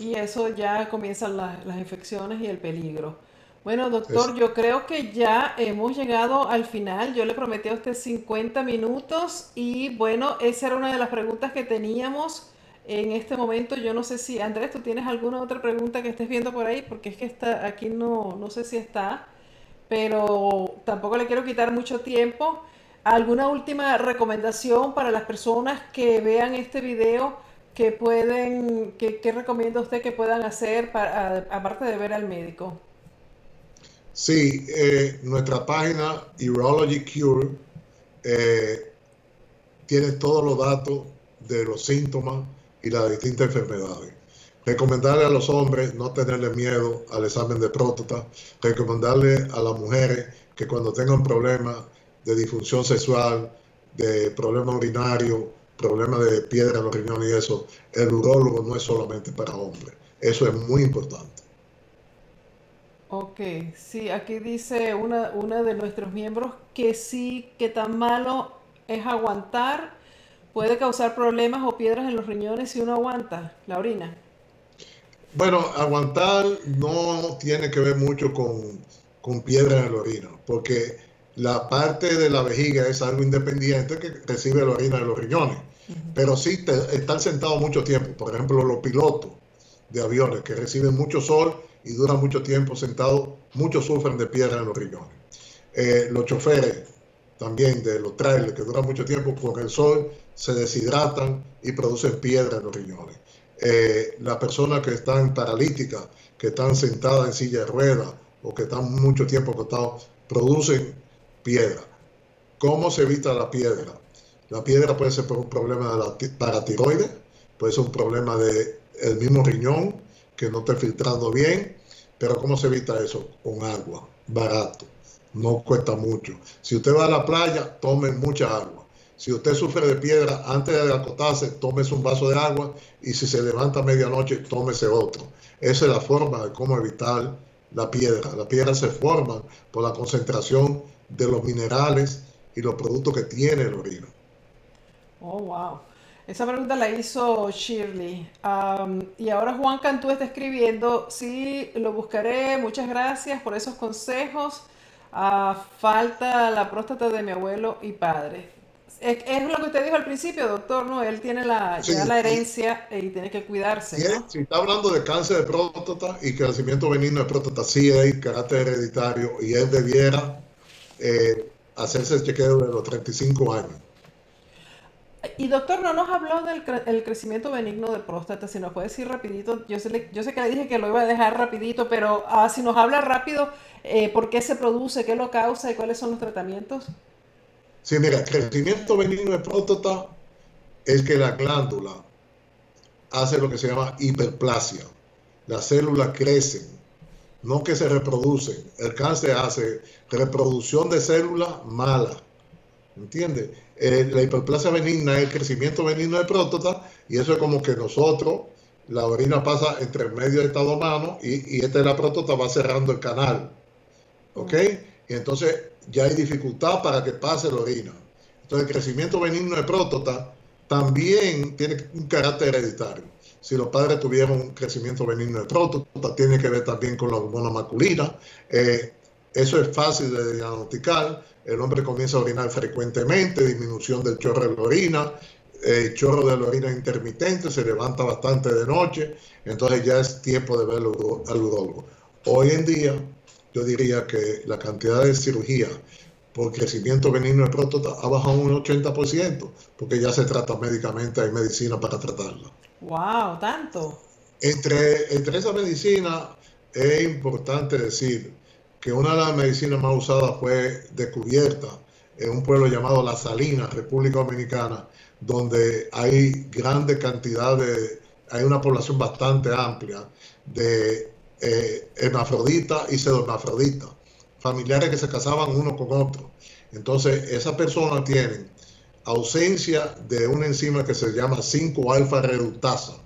Y eso ya comienzan las, las infecciones y el peligro. Bueno, doctor, yo creo que ya hemos llegado al final. Yo le prometí a usted 50 minutos y bueno, esa era una de las preguntas que teníamos en este momento. Yo no sé si, Andrés, tú tienes alguna otra pregunta que estés viendo por ahí, porque es que está, aquí no, no sé si está, pero tampoco le quiero quitar mucho tiempo. ¿Alguna última recomendación para las personas que vean este video? Que pueden, que, ¿Qué recomienda usted que puedan hacer para, aparte de ver al médico? Sí, eh, nuestra página Urology Cure eh, tiene todos los datos de los síntomas y las distintas enfermedades. Recomendarle a los hombres no tenerle miedo al examen de próstata. Recomendarle a las mujeres que cuando tengan problemas de disfunción sexual, de problemas urinarios, problemas de piedra en los riñones y eso, el urólogo no es solamente para hombres. Eso es muy importante. Ok, sí, aquí dice una, una de nuestros miembros que sí, que tan malo es aguantar, puede causar problemas o piedras en los riñones si uno aguanta la orina. Bueno, aguantar no tiene que ver mucho con, con piedras en la orina, porque la parte de la vejiga es algo independiente que recibe la orina de los riñones. Uh -huh. Pero sí te, estar sentado mucho tiempo, por ejemplo, los pilotos de aviones que reciben mucho sol y duran mucho tiempo sentados, muchos sufren de piedra en los riñones. Eh, los choferes también de los trailers que duran mucho tiempo con el sol se deshidratan y producen piedra en los riñones. Eh, las personas que están paralíticas, que están sentadas en silla de ruedas o que están mucho tiempo acostados, producen piedra. ¿Cómo se evita la piedra? La piedra puede ser por un problema de la paratiroides, puede ser un problema del de mismo riñón, que no esté filtrando bien, pero ¿cómo se evita eso? Con agua, barato, no cuesta mucho. Si usted va a la playa, tome mucha agua. Si usted sufre de piedra, antes de acostarse, tómese un vaso de agua y si se levanta a medianoche, tómese otro. Esa es la forma de cómo evitar la piedra. La piedra se forma por la concentración de los minerales y los productos que tiene el orino. Oh, wow. Esa pregunta la hizo Shirley. Um, y ahora Juan Cantú está escribiendo, sí, lo buscaré, muchas gracias por esos consejos. Uh, falta la próstata de mi abuelo y padre. Es, es, lo que usted dijo al principio, doctor, ¿no? Él tiene la, sí, ya la herencia y tiene que cuidarse. Sí, ¿no? Si está hablando de cáncer de próstata y crecimiento benigno de próstata, sí hay carácter hereditario y él debiera eh, hacerse el chequeo de los 35 años. Y doctor, no nos habló del cre el crecimiento benigno de próstata, si nos puede decir rapidito, yo sé, yo sé que le dije que lo iba a dejar rapidito, pero uh, si nos habla rápido, eh, ¿por qué se produce, qué lo causa y cuáles son los tratamientos? Sí, mira, crecimiento benigno de próstata es que la glándula hace lo que se llama hiperplasia. Las células crecen, no que se reproducen. El cáncer hace reproducción de células malas. ¿Entiendes? Eh, la hiperplasia benigna es el crecimiento benigno de próstata y eso es como que nosotros, la orina pasa entre el medio de estas dos manos y, y esta de la próstata va cerrando el canal. ¿Ok? Y entonces ya hay dificultad para que pase la orina. Entonces el crecimiento benigno de próstata también tiene un carácter hereditario. Si los padres tuvieron un crecimiento benigno de próstata, tiene que ver también con la hormona masculina. Eh, eso es fácil de diagnosticar. El hombre comienza a orinar frecuentemente, disminución del chorro de la orina, el chorro de la orina intermitente, se levanta bastante de noche, entonces ya es tiempo de ver al urólogo. Hoy en día, yo diría que la cantidad de cirugía por crecimiento benigno de próstata ha bajado un 80%, porque ya se trata médicamente, hay medicina para tratarla. ¡Wow! ¿Tanto? Entre, entre esa medicina es importante decir que una de las medicinas más usadas fue descubierta en un pueblo llamado La Salina, República Dominicana, donde hay grande cantidad de, hay una población bastante amplia de eh, hermafrodita y pseudohermafrodita, familiares que se casaban uno con otro. Entonces, esas personas tienen ausencia de una enzima que se llama 5-alfa reductasa,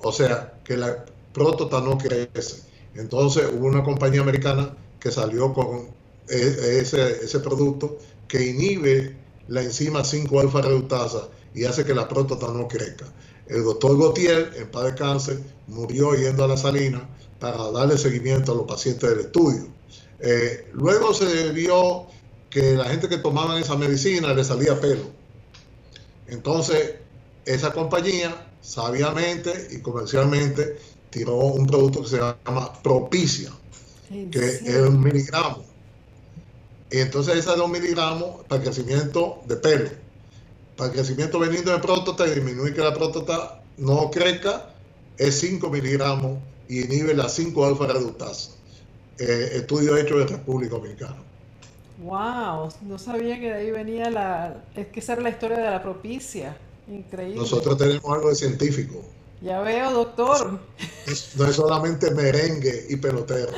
o sea, que la próstata no crece. Entonces, hubo una compañía americana que salió con e, ese, ese producto que inhibe la enzima 5-alfa reductasa y hace que la próstata no crezca. El doctor Gautier, en paz de cáncer, murió yendo a la salina para darle seguimiento a los pacientes del estudio. Eh, luego se vio que la gente que tomaba esa medicina le salía pelo. Entonces, esa compañía, sabiamente y comercialmente, tiró un producto que se llama Propicia, que es un miligramo. Y entonces esa de un miligramo para el crecimiento de pelo. Para el crecimiento benigno de próstata y disminuir que la próstata no crezca, es 5 miligramos y inhibe la 5 alfa reductasa. Eh, estudio hecho en República Dominicana. Wow, no sabía que de ahí venía la. Es que esa era la historia de la propicia. Increíble. Nosotros tenemos algo de científico. Ya veo, doctor. No es solamente merengue y pelotero.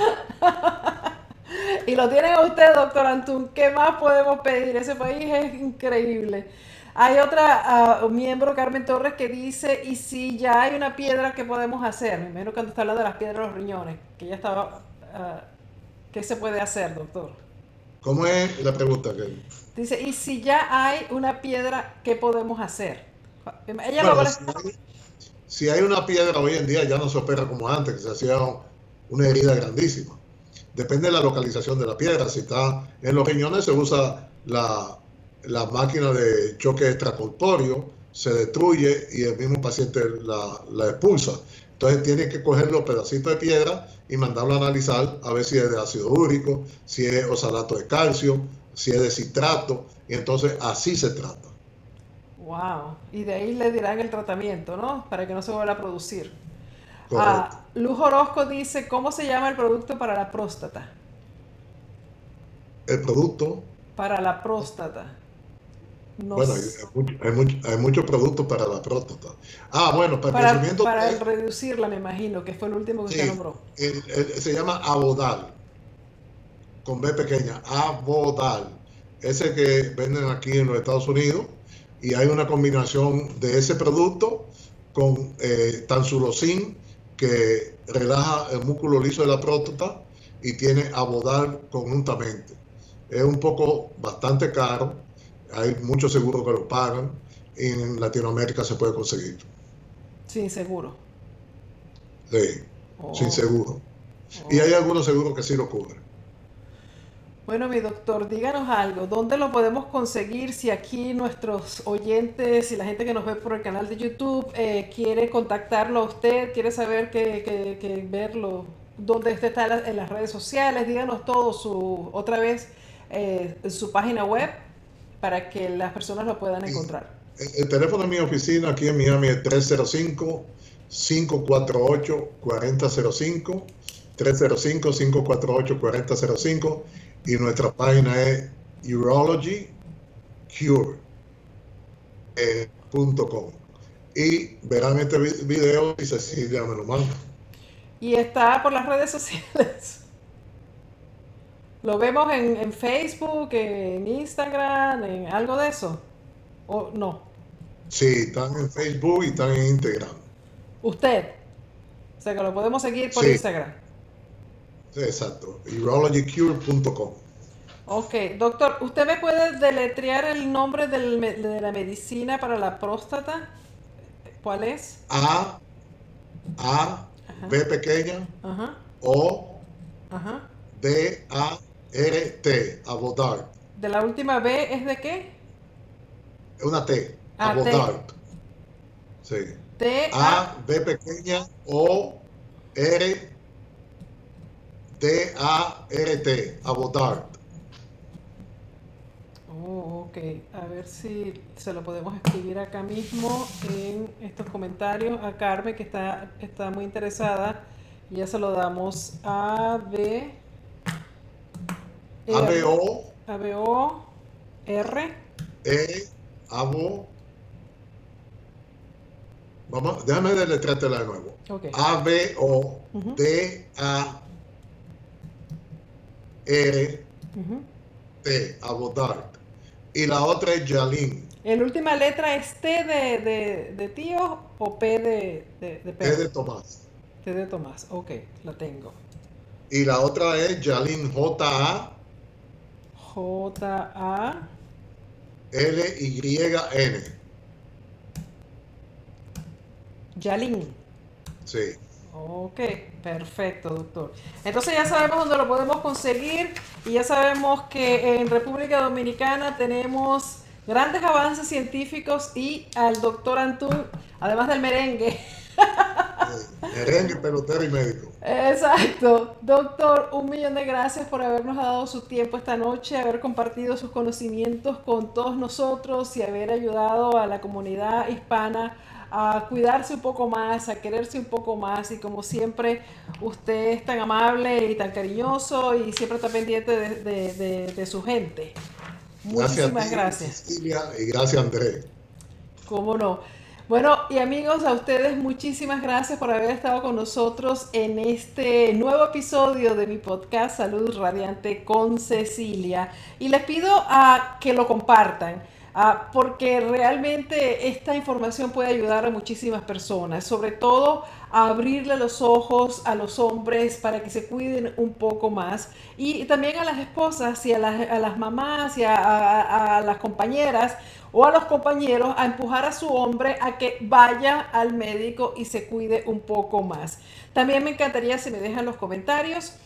(laughs) y lo tienen usted, doctor Antún. ¿Qué más podemos pedir? Ese país es increíble. Hay otra uh, miembro, Carmen Torres, que dice, ¿y si ya hay una piedra que podemos hacer? Primero cuando está hablando de las piedras de los riñones, que ya estaba... Uh, ¿Qué se puede hacer, doctor? ¿Cómo es la pregunta? Que... Dice, ¿y si ya hay una piedra, qué podemos hacer? Ella lo si hay una piedra hoy en día ya no se opera como antes, que se hacía una herida grandísima. Depende de la localización de la piedra. Si está en los riñones se usa la, máquina de choque extracorpóreo, se destruye y el mismo paciente la, expulsa. Entonces tiene que coger los pedacitos de piedra y mandarlo a analizar a ver si es de ácido úrico, si es oxalato de calcio, si es de citrato, y entonces así se trata. Wow. Y de ahí le dirán el tratamiento, ¿no? Para que no se vuelva a producir. Ah, Luz Orozco dice, ¿cómo se llama el producto para la próstata? El producto. Para la próstata. Bueno, hay, muchos productos para la próstata. Ah, bueno, para, para, crecimiento, para reducirla, me imagino, que fue el último que se nombró. se llama Abodal, con B pequeña, Abodal. Ese que venden aquí en los Estados Unidos y hay una combinación de ese producto con eh, que relaja el músculo liso de la próstata y tiene abodal conjuntamente. Es un poco bastante caro, hay muchos seguros que lo pagan y en Latinoamérica se puede conseguir. Sin seguro. Sí, sin oh. seguro. Y hay algunos seguros que sí lo cubren. Bueno, mi doctor, díganos algo. ¿Dónde lo podemos conseguir si aquí nuestros oyentes y la gente que nos ve por el canal de YouTube eh, quiere contactarlo a usted, quiere saber que, verlo, dónde usted está en las redes sociales? Díganos todo su, otra vez eh, su página web para que las personas lo puedan encontrar. El, teléfono de mi oficina aquí en Miami es 305 548 4005 305 548 4005 y nuestra página es urologycure.com. y verán este video y Cecilia me lo manda. Y está por las redes sociales. ¿Lo vemos en, Facebook, en Instagram, en algo de eso? ¿O no? Sí, están en Facebook y están en Instagram. ¿Usted? O sea que lo podemos seguir por Instagram. Exacto, urologycure.com. Ok, doctor, ¿usted me puede deletrear el nombre del de la medicina para la próstata? ¿Cuál es? A, A, B pequeña, O, D, A, R, T, Abodart. ¿De la última B es de qué? Es una T, ah, Abodart. Sí. T, A, B pequeña, O, R, D, A, R, T, Abodart. Oh, ok. A ver si se lo podemos escribir acá mismo en estos comentarios a Carmen, que está, está muy interesada. Ya se lo damos a B. A B O. A B O R. E. Abo. Vamos, déjame deletreártela de nuevo. Okay. A B O D A R T. Abodart y la otra es Yalin. ¿La última letra es T de, de, tío o P de, de, T de Tomás. T de Tomás, ok, la tengo. Y la otra es Yalin J-A. J-A. L-Y-N. Yalin. Sí. Ok, perfecto, doctor. Entonces ya sabemos dónde lo podemos conseguir y ya sabemos que en República Dominicana tenemos grandes avances científicos y al doctor Antún, además del merengue. (laughs) merengue, pelotero y médico. Exacto. Doctor, un millón de gracias por habernos dado su tiempo esta noche, haber compartido sus conocimientos con todos nosotros y haber ayudado a la comunidad hispana a cuidarse un poco más, a quererse un poco más y como siempre usted es tan amable y tan cariñoso y siempre está pendiente de, su gente. Muchísimas gracias. Cecilia y gracias Andrés. ¿Cómo no? Bueno, y amigos, a ustedes muchísimas gracias por haber estado con nosotros en este nuevo episodio de mi podcast Salud Radiante con Cecilia. Y les pido a que lo compartan Ah, porque realmente esta información puede ayudar a muchísimas personas, sobre todo abrirle los ojos a los hombres para que se cuiden un poco más y también a las esposas y a las, mamás y a, a las compañeras o a los compañeros a empujar a su hombre a que vaya al médico y se cuide un poco más. También me encantaría si me dejan los comentarios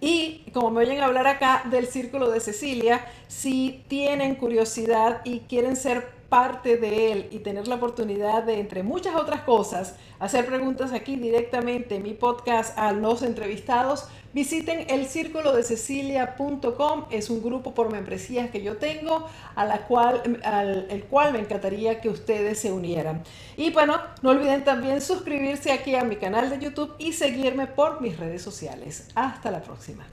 y como me oyen hablar acá del Círculo de Cecilia, si tienen curiosidad y quieren ser parte de él y tener la oportunidad de, entre muchas otras cosas, hacer preguntas aquí directamente en mi podcast a los entrevistados, visiten el círculo de cecilia.com. Es un grupo por membresías que yo tengo, a la cual, al el cual me encantaría que ustedes se unieran. Y bueno, no olviden también suscribirse aquí a mi canal de YouTube y seguirme por mis redes sociales. Hasta la próxima.